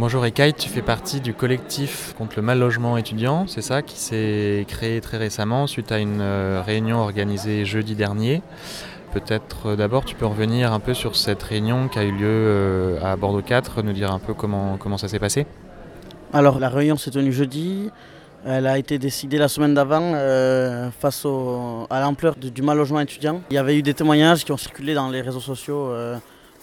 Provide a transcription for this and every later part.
Bonjour Ekaï, tu fais partie du collectif contre le mal logement étudiant, c'est ça, qui s'est créé très récemment suite à une euh, réunion organisée jeudi dernier. Peut-être euh, d'abord tu peux revenir un peu sur cette réunion qui a eu lieu euh, à Bordeaux 4, nous dire un peu comment, comment ça s'est passé Alors la réunion s'est tenue jeudi, elle a été décidée la semaine d'avant face à l'ampleur du mal logement étudiant. Il y avait eu des témoignages qui ont circulé dans les réseaux sociaux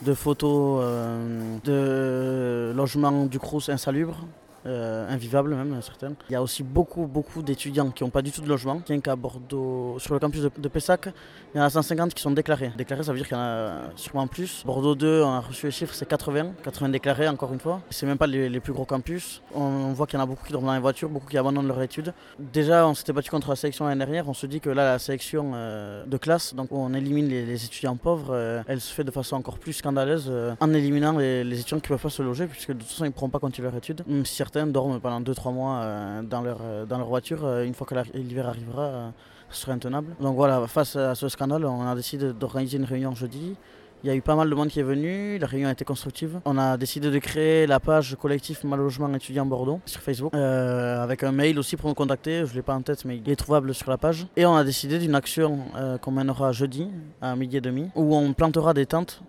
de photos euh, de logements du Crous insalubres. Euh, invivables même certains. Il y a aussi beaucoup beaucoup d'étudiants qui n'ont pas du tout de logement. Rien qu'à Bordeaux, sur le campus de, Pessac, il y en a 150 qui sont déclarés. Déclarés, ça veut dire qu'il y en a sûrement plus. Bordeaux 2, on a reçu les chiffres, c'est 80. 80 déclarés encore une fois. C'est même pas les, plus gros campus. On, voit qu'il y en a beaucoup qui dorment dans les voitures, beaucoup qui abandonnent leur études. Déjà, on s'était battu contre la sélection l'année dernière. On se dit que là, la sélection euh, de classe, donc on élimine les, étudiants pauvres, euh, elle se fait de façon encore plus scandaleuse en éliminant les, étudiants qui ne peuvent pas se loger, puisque de toute façon, ils ne pourront pas continuer leur étude. Même si certains dorment pendant 2-3 mois euh, dans, leur, euh, dans leur voiture. Euh, une fois que l'hiver arrivera, ce sera intenable. Donc voilà, face à ce scandale, on a décidé d'organiser une réunion jeudi. Il y a eu pas mal de monde qui est venu, la réunion a été constructive. On a décidé de créer la page collectif Malogement étudiant Bordeaux sur Facebook, avec un mail aussi pour nous contacter. Je ne l'ai pas en tête, mais il est trouvable sur la page. Et on a décidé d'une action qu'on mènera jeudi à midi et demi, où on plantera des tentes.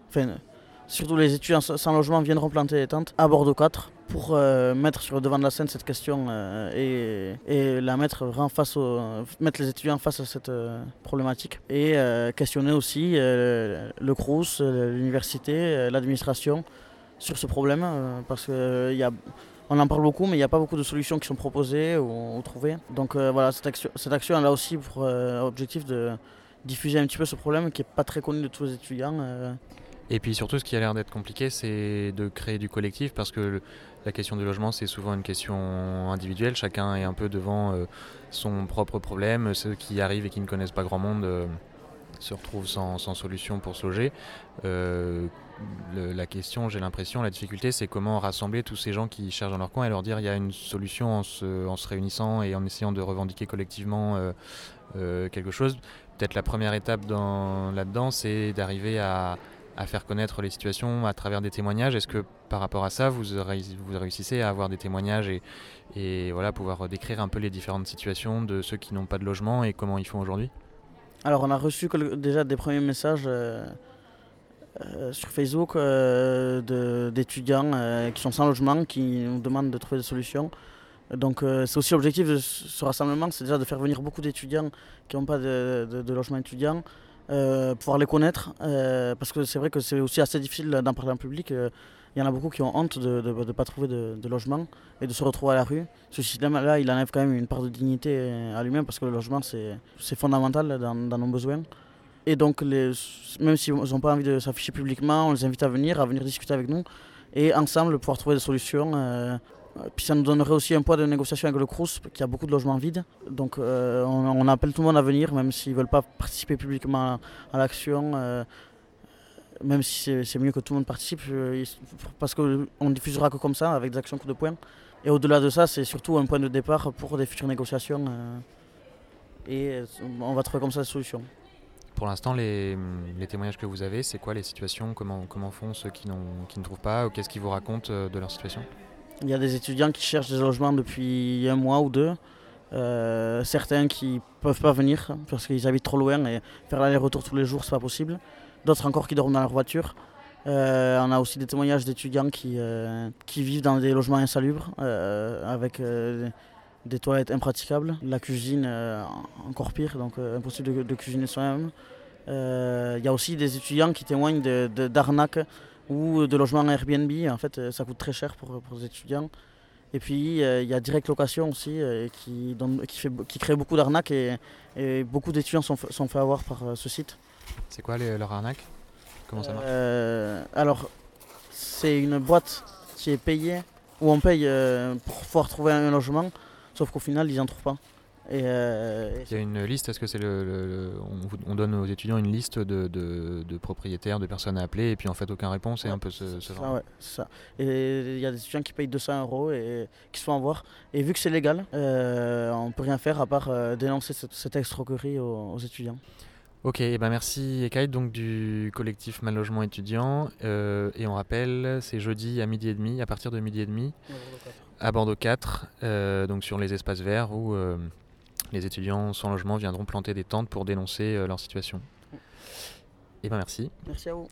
Surtout les étudiants sans logement viendront planter des tentes à Bordeaux 4 pour euh, mettre sur le devant de la scène cette question euh, et, la mettre vraiment face au, mettre les étudiants face à cette euh, problématique et questionner aussi le CRUS, l'université, l'administration sur ce problème parce que y a, on en parle beaucoup mais il n'y a pas beaucoup de solutions qui sont proposées ou, trouvées. Donc voilà, cette action, a aussi pour objectif de diffuser un petit peu ce problème qui n'est pas très connu de tous les étudiants. Et puis surtout, ce qui a l'air d'être compliqué, c'est de créer du collectif parce que la question du logement, c'est souvent une question individuelle. Chacun est un peu devant euh, son propre problème. Ceux qui arrivent et qui ne connaissent pas grand monde euh, se retrouvent sans, solution pour se loger. Euh, la question, j'ai l'impression, la difficulté, c'est comment rassembler tous ces gens qui cherchent dans leur coin et leur dire il y a une solution en se, en se réunissant et en essayant de revendiquer collectivement quelque chose. Peut-être la première étape là-dedans, c'est d'arriver à à faire connaître les situations à travers des témoignages. Est-ce que par rapport à ça, vous, réussissez à avoir des témoignages et, voilà, pouvoir décrire un peu les différentes situations de ceux qui n'ont pas de logement et comment ils font aujourd'hui? Alors on a reçu déjà des premiers messages euh, euh, sur Facebook euh, d'étudiants qui sont sans logement, qui nous demandent de trouver des solutions. Donc c'est aussi l'objectif de ce rassemblement, c'est déjà de faire venir beaucoup d'étudiants qui n'ont pas de, logement étudiant, euh, pouvoir les connaître, euh, parce que c'est vrai que c'est aussi assez difficile d'en parler en public. Euh, il y en a beaucoup qui ont honte de ne pas trouver de, logement et de se retrouver à la rue. Ce système-là, il enlève quand même une part de dignité à lui-même, parce que le logement, c'est fondamental dans, nos besoins. Et donc, même s'ils n'ont pas envie de s'afficher publiquement, on les invite à venir, à venir discuter avec nous, et ensemble pouvoir trouver des solutions puis ça nous donnerait aussi un poids de négociation avec le CRUS, qui a beaucoup de logements vides. Donc euh, on, appelle tout le monde à venir, même s'ils ne veulent pas participer publiquement à, l'action. Euh, même si c'est mieux que tout le monde participe, euh, parce qu'on ne diffusera que comme ça, avec des actions coup de poing. Et au-delà de ça, c'est surtout un point de départ pour des futures négociations. et on va trouver comme ça des solutions. Pour l'instant, les, témoignages que vous avez, c'est quoi les situations? Comment, font ceux qui, qui ne trouvent pas? Qu'est-ce qu'ils vous racontent de leur situation? Il y a des étudiants qui cherchent des logements depuis un mois ou deux. Euh, certains qui peuvent pas venir parce qu'ils habitent trop loin et faire l'aller-retour tous les jours, c'est pas possible. D'autres encore qui dorment dans leur voiture. Euh, on a aussi des témoignages d'étudiants qui, euh, qui vivent dans des logements insalubres avec des toilettes impraticables, la cuisine encore pire, donc impossible de cuisiner soi-même. Il y a aussi des étudiants qui témoignent d'arnaques ou de logements Airbnb. En fait, euh, ça coûte très cher pour, pour les étudiants. Et puis, euh, il y a Direct Location aussi euh, qui, qui, fait, qui crée beaucoup d'arnaques et, et, beaucoup d'étudiants sont, sont fait avoir par ce site. C'est quoi leur arnaque? Comment ça marche? Alors, c'est une boîte qui est payée, où on paye pour pouvoir trouver un logement, sauf qu'au final, ils n'en trouvent pas. Euh, il y a une liste, est-ce que c'est le, on, donne aux étudiants une liste de, propriétaires, de personnes à appeler, et puis en fait aucun réponse, c'est un peu ce, genre. Ça. Et il y a des étudiants qui payent 200 euros et qui se font avoir. Et vu que c'est légal, euh, on peut rien faire à part euh, dénoncer cette, cette aux, étudiants. Ok, et ben merci Ekaï, donc du collectif Mallogement étudiant. Euh, et on rappelle, c'est jeudi à midi et demi, à partir de midi et demi, à Bordeaux 4, donc sur les espaces verts où les étudiants sans logement viendront planter des tentes pour dénoncer euh, leur situation. Mm. Eh bien, merci. Merci à vous.